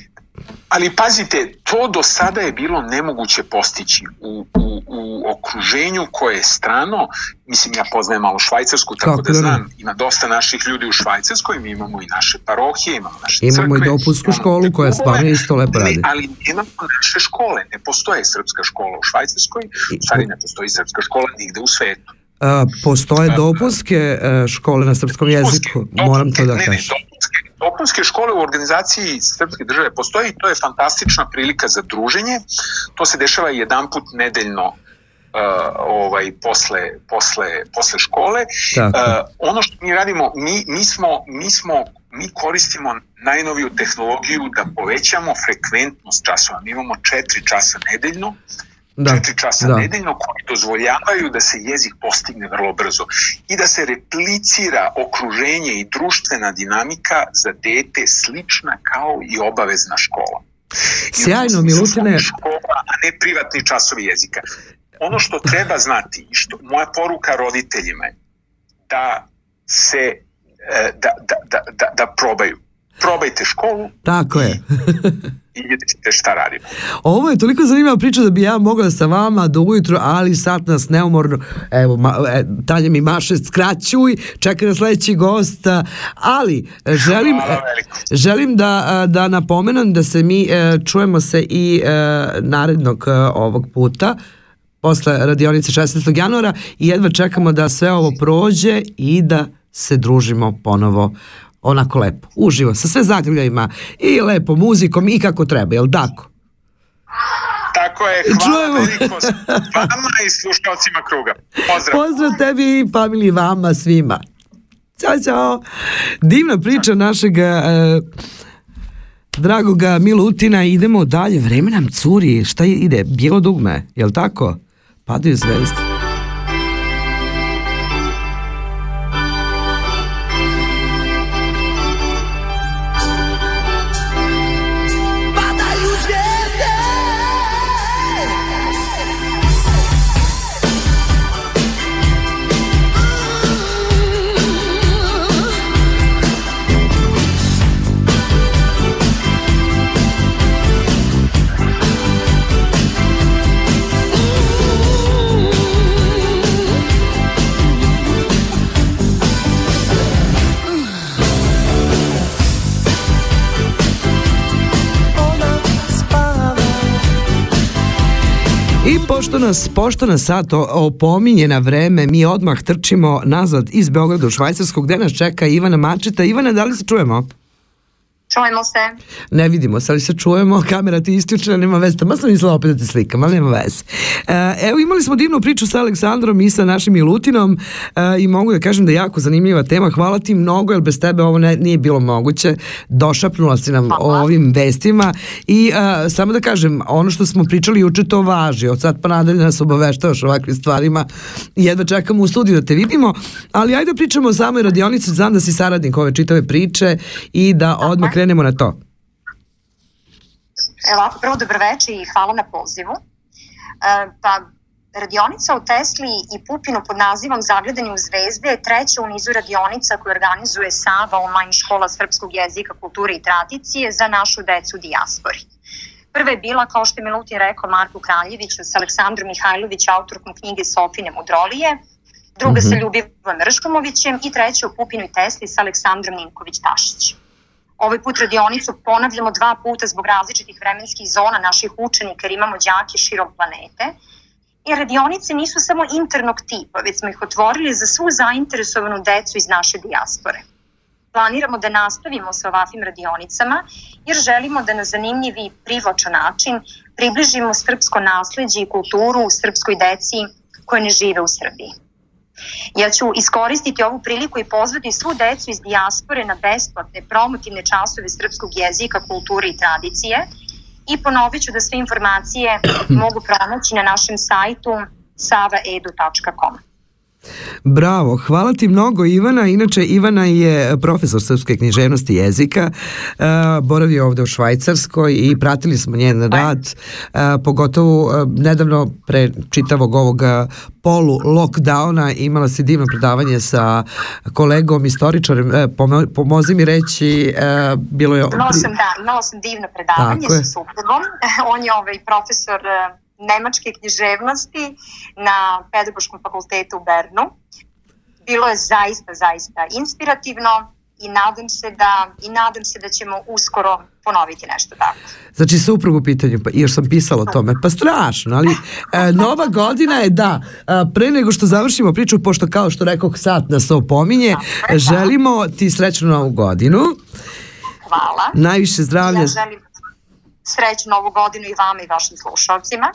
Ali pazite, to do sada je bilo nemoguće postići u, u, u okruženju koje je strano. Mislim, ja poznajem malo Švajcarsku, tako Kako da da ne? znam, ima dosta naših ljudi u Švajcarskoj, mi imamo i naše parohije, imamo naše Imamo i crkve, dopunsku imamo školu koja stvarno isto lepo ne, radi. ali nemamo naše škole, ne postoje srpska škola u Švajcarskoj, u stvari ne postoji srpska škola nigde u svetu. A, postoje dopunske e, škole na srpskom jeziku, moram to da ne, ne, kažem. dopunske, dopunske škole u organizaciji Srpske države postoji i to je fantastična prilika za druženje. To se dešava jedan put nedeljno uh, ovaj posle posle posle škole. Tako. Uh, ono što mi radimo, mi mi smo mi smo mi koristimo najnoviju tehnologiju da povećamo frekventnost časova. Mi imamo 4 časa nedeljno Da, četiri časa da. nedeljno koji dozvoljavaju da se jezik postigne vrlo brzo i da se replicira okruženje i društvena dinamika za dete slična kao i obavezna škola. Sjajno, Milutine. Škola, a ne privatni časovi jezika. Ono što treba znati i što moja poruka roditeljima je da se e, da, da, da, da, da probaju. Probajte školu Tako je. i vidjet ćete šta radimo. Ovo je toliko zanimljiva priča da bi ja mogla sa vama do ujutro, ali sad nas neumorno, evo, ma, e, Tanja mi maše, skraćuj, čeka na sledeći gost, ali želim, Hvala e, želim da, da napomenem da se mi e, čujemo se i e, narednog ovog puta, posle radionice 16. januara i jedva čekamo da sve ovo prođe i da se družimo ponovo onako lepo, uživo, sa sve zagrljajima i lepo muzikom i kako treba, jel tako? Tako je, hvala Čujemo. veliko vama i slušalcima kruga. Pozdrav. Pozdrav tebi i familiji vama svima. Ćao, čao. Divna priča našeg e, dragoga Milutina. Idemo dalje. Vreme nam curi. Šta ide? Bijelo dugme. Jel tako? Padaju zvezde. Pošto nas, pošto nas sad opominje na vreme, mi odmah trčimo nazad iz Beograda u Švajcarsku, gde nas čeka Ivana Mačeta. Ivana, da li se čujemo? Čujemo se. Ne vidimo se, ali se čujemo, kamera ti je isključena, nema veze. Ma sam mislila opet da te slikam, ali nema veze. E, evo, imali smo divnu priču sa Aleksandrom i sa našim Milutinom e, i mogu da kažem da je jako zanimljiva tema. Hvala ti mnogo, jer bez tebe ovo ne, nije bilo moguće. Došapnula si nam o ovim vestima i e, samo da kažem, ono što smo pričali juče to važi. Od sad pa nadalje nas obaveštavaš o ovakvim stvarima. Jedva čekamo u studiju da te vidimo, ali ajde da pričamo o samoj radionici. Znam da si saradnik ove čitave priče i da odmah krenemo na to. Evo, prvo dobroveče i hvala na pozivu. E, pa, radionica o Tesli i Pupinu pod nazivom Zagledanje u zvezde je treća u nizu radionica koju organizuje Sava online škola srpskog jezika, kulture i tradicije za našu decu u dijaspori. Prva je bila, kao što je Milutin rekao, Marku Kraljeviću sa Aleksandrom Mihajlović, autorkom knjige Sofine Mudrolije, druga sa Mhm. Ljubivom Rškomovićem i treća o Pupinu i Tesli sa Aleksandrom Ninković-Tašićem. Ovaj put radionicu ponavljamo dva puta zbog različitih vremenskih zona naših učenika jer imamo đake širom planete. I radionice nisu samo internog tipa, već smo ih otvorili za svu zainteresovanu decu iz naše dijaspore. Planiramo da nastavimo sa ovakvim radionicama jer želimo da na zanimljiv i privlačan način približimo srpsko nasleđe i kulturu srpskoj deci koje ne žive u Srbiji. Ja ću iskoristiti ovu priliku i pozvati svu decu iz dijaspore na besplatne promotivne časove srpskog jezika, kulture i tradicije i ponovit ću da sve informacije mogu pronaći na našem sajtu savaedu.com. Bravo, hvala ti mnogo Ivana. Inače, Ivana je profesor srpske književnosti i jezika, e, boravi ovde u Švajcarskoj i pratili smo njen rad, e, pogotovo e, nedavno pre čitavog ovog polu lockdowna imala si divno predavanje sa kolegom, istoričarem, pomo- pomozi mi reći, bilo je... Imala sam, da, imala sam divno predavanje Tako sa suprugom. On je ovaj profesor nemačke književnosti na pedagoškom fakultetu u Bernu. Bilo je zaista, zaista inspirativno i nadam se da i nadam se da ćemo uskoro ponoviti nešto tako. Znači suprug u pitanju, pa još sam pisala o tome, pa strašno, ali e, nova godina je da, a, pre nego što završimo priču, pošto kao što rekoh sat nas opominje, želimo ti srećnu novu godinu, Hvala. najviše zdravlja, Ja želim srećnu novu godinu i vama i vašim slušalcima.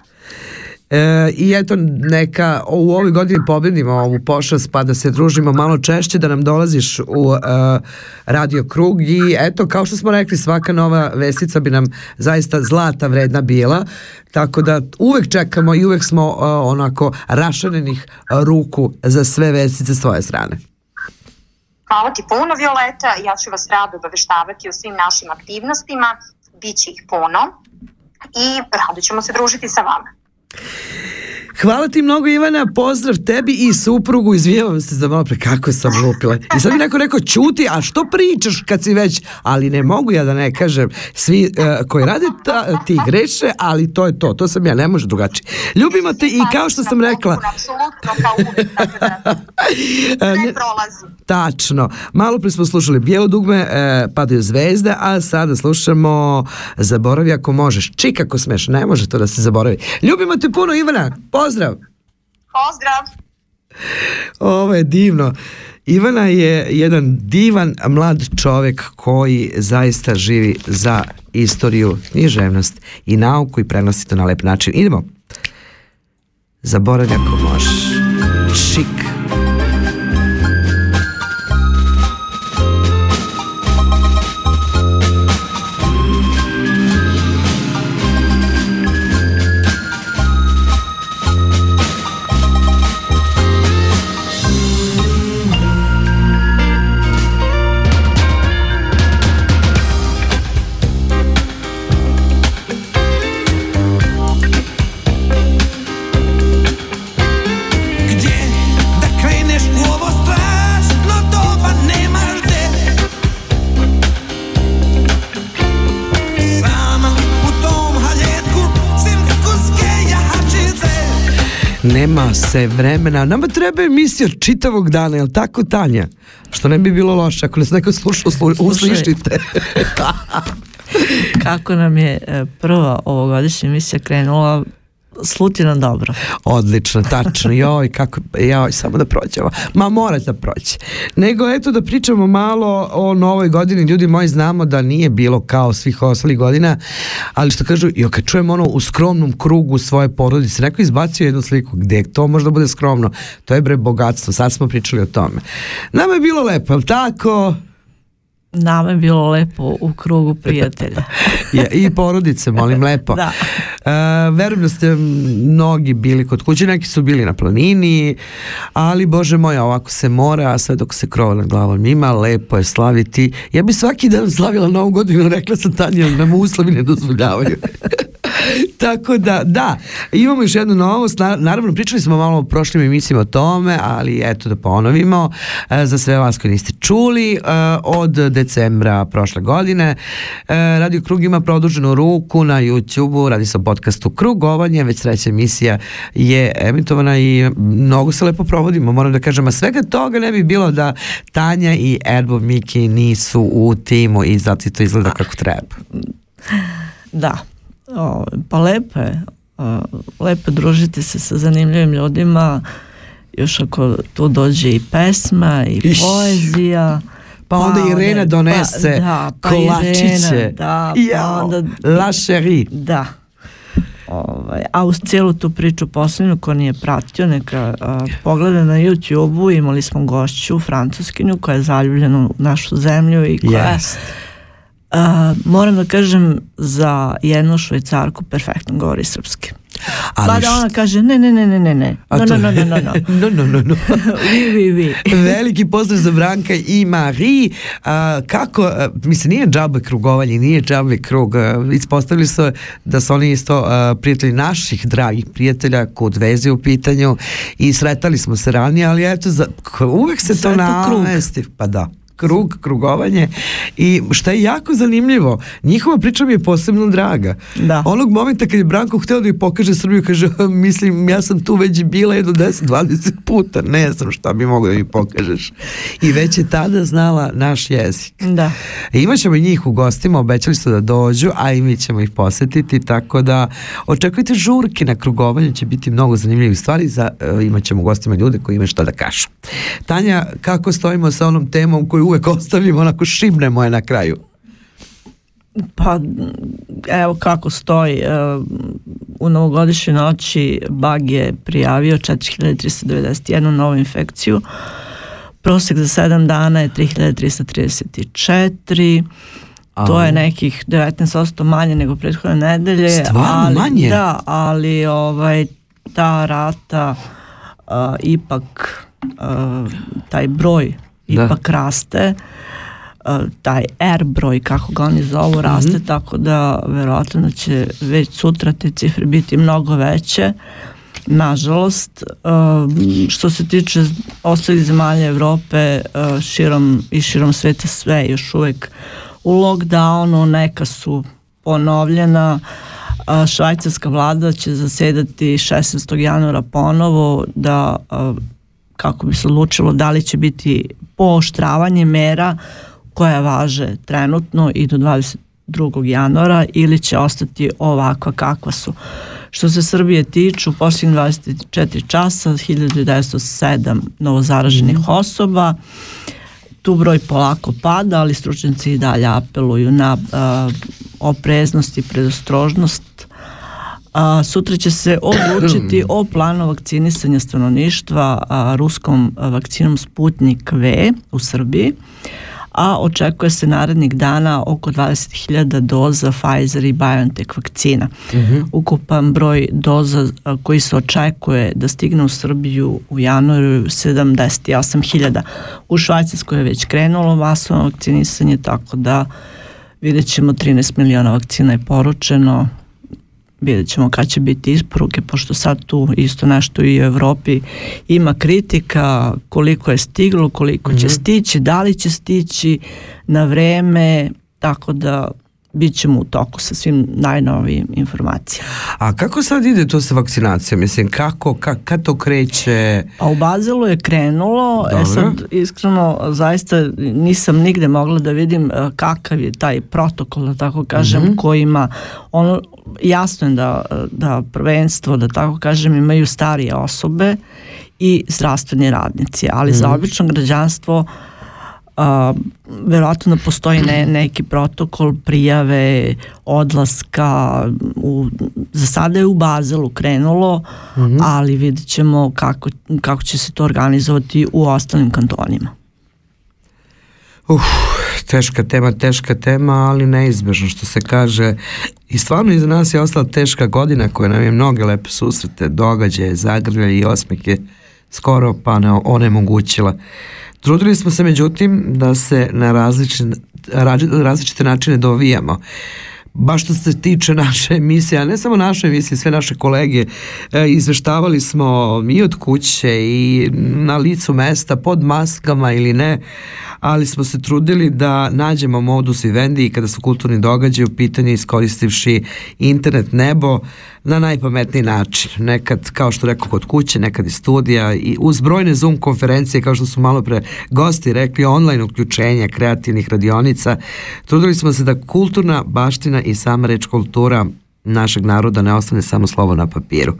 e, i eto neka u ovoj godini pobedimo ovu pošast pa da se družimo malo češće, da nam dolaziš u e, radio krug i eto kao što smo rekli svaka nova vestica bi nam zaista zlata vredna bila, tako da uvek čekamo i uvek smo e, onako rašanenih ruku za sve vestice s tvoje strane. Hvala ti puno, Violeta. Ja ću vas rado obaveštavati o svim našim aktivnostima. Biće ih puno i rado ćemo se družiti sa vama. Hvala ti mnogo Ivana, pozdrav tebi i suprugu, izvijevam se za malo pre, kako sam lupila. I sad mi neko rekao, čuti, a što pričaš kad si već, ali ne mogu ja da ne kažem, svi uh, koji rade ta, ti greše, ali to je to, to sam ja, ne može drugačije. Ljubimo te i kao što sam rekla, Apsolutno, kao uvijek, tako da ne- prolazi. Tačno. Malo pre smo slušali Bijelo dugme, e, padaju zvezde, a sada slušamo Zaboravi ako možeš. Čik ako smeš, ne može to da se zaboravi. Ljubimo te puno Ivana, pozdrav! Pozdrav! Ovo je divno. Ivana je jedan divan mlad čovjek koji zaista živi za istoriju, književnost i nauku i prenosi to na lep način. Idemo. Zaboravi ako možeš. Šik. Gdje se vremena. Nama treba emisija čitavog dana, jel tako Tanja? Što ne bi bilo loše ako nas neko slušao, slu, uslišite. Kako nam je e, prva ovogodišnja emisija krenula, sluti dobro. Odlično, tačno. Joj, kako, joj, samo da prođe ovo. Ma mora da prođe. Nego eto da pričamo malo o novoj godini. Ljudi moji znamo da nije bilo kao svih ostalih godina, ali što kažu, jo, kad čujemo ono u skromnom krugu svoje porodice, neko izbacio jednu sliku gde to možda bude skromno, to je bre bogatstvo, sad smo pričali o tome. Nama je bilo lepo, tako? Nama je bilo lepo u krugu prijatelja. Ja, I porodice, molim lepo. Da. E, verujem da ste mnogi bili kod kuće, neki su bili na planini, ali bože moj, ovako se mora, a sve dok se krova nad glavom ima, lepo je slaviti. Ja bi svaki dan slavila novu godinu, rekla sam Tanja, nam uslovi ne dozvoljavaju. Tako da, da, imamo još jednu novost, na- naravno pričali smo malo u prošlim emisijama o tome, ali eto da ponovimo, e, za sve vas koji niste čuli, e, od decembra prošle godine e, Radio Krug ima produženu ruku na YouTube-u, radi se o podcastu Krugovanje, već treća emisija je emitovana i mnogo se lepo provodimo, moram da kažem, a svega toga ne bi bilo da Tanja i Erbo Miki nisu u timu i zato to izgleda kako treba. Da, o, pa lepo je. O, lepo družiti se sa zanimljivim ljudima, još ako tu dođe i pesma i Iš. poezija. Pa onda Irena donese da, pa kolačiće. Irena, da, pa Jao, onda, La chérie. Da. Ovaj, a uz cijelu tu priču posljednju ko nije pratio neka a, pogleda na YouTube-u imali smo gošću francuskinju koja je zaljubljena u našu zemlju i koja Jest. A, moram da kažem za jednu švajcarku perfektno govori srpski. Ali Pa da ona kaže ne, ne, ne, ne, ne, ne, no, no, no, no, no, no. no, no, no, no. vi, vi, vi. Veliki pozdrav za Branka i Marie. A, kako, a, mislim, nije džabe krugovanje, nije džabe krug. A, ispostavili su da su oni isto a, prijatelji naših dragih prijatelja kod veze u pitanju i sretali smo se ranije, ali eto, za, uvek se Sve to namesti. Pa da krug, krugovanje i šta je jako zanimljivo, njihova priča mi je posebno draga. Da. Onog momenta kad je Branko hteo da mi pokaže Srbiju, kaže, mislim, ja sam tu već bila jedno 10-20 puta, ne znam šta bi mogo da mi pokažeš. I već je tada znala naš jezik. Da. Imaćemo i njih u gostima, obećali su da dođu, a i mi ćemo ih posetiti, tako da očekujte žurke na krugovanju, će biti mnogo zanimljivih stvari, za, e, imat ćemo u gostima ljude koji imaju šta da kažu. Tanja, kako stojimo sa onom temom koju uvek ostavimo, onako šibnemo je na kraju? Pa evo kako stoji e, u novogodišnjoj noći Bag je prijavio 4391 novu infekciju prosek za 7 dana je 3334 to je nekih 19% manje nego prethodne nedelje Stvarno ali, manje? da, ali ovaj ta rata a, ipak a, taj broj Da. ipak raste a, taj R broj kako ga oni zovu raste tako da verovatno da će već sutra te cifre biti mnogo veće nažalost. Uh, što se tiče ostalih zemalja Evrope, uh, širom i širom sveta sve još uvek u lockdownu, neka su ponovljena. Švajcarska vlada će zasedati 16. januara ponovo da kako bi se odlučilo da li će biti pooštravanje mera koja važe trenutno i do 22. januara ili će ostati ovakva kakva su. Što se Srbije tiču, u posljednjih 24 časa 1907 novozaraženih mm. osoba, tu broj polako pada, ali stručnjaci i dalje apeluju na uh, opreznost i predostrožnost. A, sutra će se odlučiti o planu vakcinisanja stanovništva a, ruskom vakcinom Sputnik V u Srbiji a očekuje se narednih dana oko 20.000 doza Pfizer i BioNTech vakcina. Uh mhm. -huh. Ukupan broj doza koji se očekuje da stigne u Srbiju u januaru 78.000. U Švajcarskoj je već krenulo masovno vakcinisanje, tako da vidjet ćemo 13 miliona vakcina je poručeno, vidjet ćemo kad će biti isporuke, pošto sad tu isto nešto i u Evropi ima kritika koliko je stiglo, koliko mm -hmm. će mhm. stići, da li će stići na vreme, tako da bit ćemo u toku sa svim najnovijim informacijama. A kako sad ide to sa vakcinacijom? Mislim, kako, ka, kad to kreće? Pa u Bazelu je krenulo, Dobro. e sad iskreno zaista nisam nigde mogla da vidim e, kakav je taj protokol, da tako kažem, mm -hmm. koji ima ono, jasno je da, da prvenstvo, da tako kažem, imaju starije osobe i zdravstveni radnici, ali mm -hmm. za mhm. obično građanstvo uh, a, verovatno da postoji ne, neki protokol prijave odlaska u, za sada je u Bazelu krenulo mm -hmm. ali vidjet ćemo kako, kako će se to organizovati u ostalim kantonima Uf, teška tema, teška tema, ali neizbežno što se kaže. I stvarno iza nas je ostala teška godina koja nam je mnoge lepe susrete, događaje, zagrlje i osmeke skoro pa ne onemogućila. Trudili smo se međutim da se na različite, različite načine dovijamo baš što se tiče naše emisije, a ne samo naše emisije, sve naše kolege, e, izveštavali smo i od kuće i na licu mesta, pod maskama ili ne, ali smo se trudili da nađemo modus vivendi kada su kulturni događaji u pitanju iskoristivši internet nebo na najpametniji način. Nekad, kao što rekao, kod kuće, nekad iz studija i uz brojne Zoom konferencije, kao što su malo pre gosti rekli, online uključenja kreativnih radionica, trudili smo se da kulturna baština i sama reč kultura našeg naroda ne ostane samo slovo na papiru.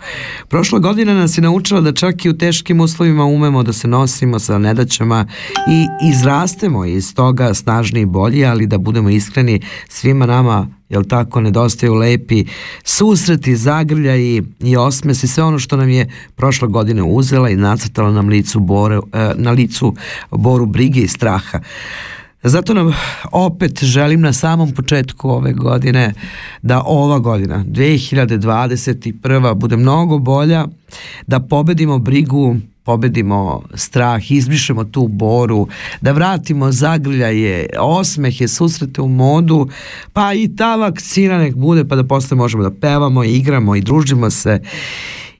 Prošla godina nas je naučila da čak i u teškim uslovima umemo da se nosimo sa nedaćama i izrastemo iz toga snažni i bolji, ali da budemo iskreni svima nama jel tako, nedostaju lepi susreti, zagrljaji i osmesi, sve ono što nam je prošla godina uzela i nacrtala nam licu bore, eh, na licu boru brige i straha. Zato nam opet želim na samom početku ove godine da ova godina, 2021. bude mnogo bolja, da pobedimo brigu, pobedimo strah, izbrišemo tu boru, da vratimo zagrljaje, osmehe, susrete u modu, pa i ta vakcina nek bude pa da posle možemo da pevamo, igramo i družimo se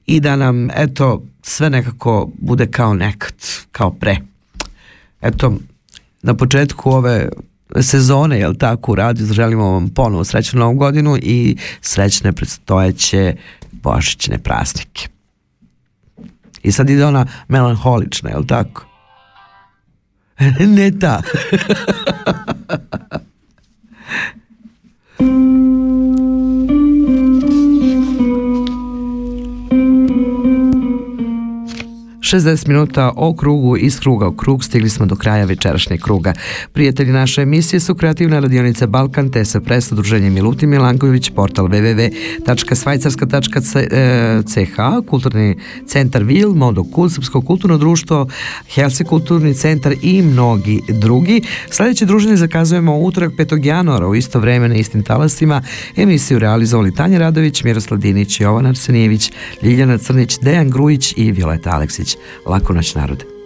i da nam, eto, sve nekako bude kao nekad, kao pre. Eto, na početku ove sezone, jel tako, u radiju, želimo vam ponovo srećnu novu godinu i srećne predstojeće božićne praznike. I sad ide ona melanholična, jel tako? ne ta. 60 minuta o krugu iz kruga u krug stigli smo do kraja večerašnjeg kruga. Prijatelji naše emisije su kreativna radionica Balkan, TS Pres, udruženje Milutin Milanković, portal www.svajcarska.ch, kulturni centar Vil, Modo Kul, Srpsko kulturno društvo, Helse kulturni centar i mnogi drugi. Sljedeće druženje zakazujemo utorak 5. januara u isto vreme na istim talasima. Emisiju realizovali Tanja Radović, Miroslav Dinić, Jovan Arsenijević, Ljiljana Crnić, Dejan Grujić i Violeta Aleksić. Laku noć narode.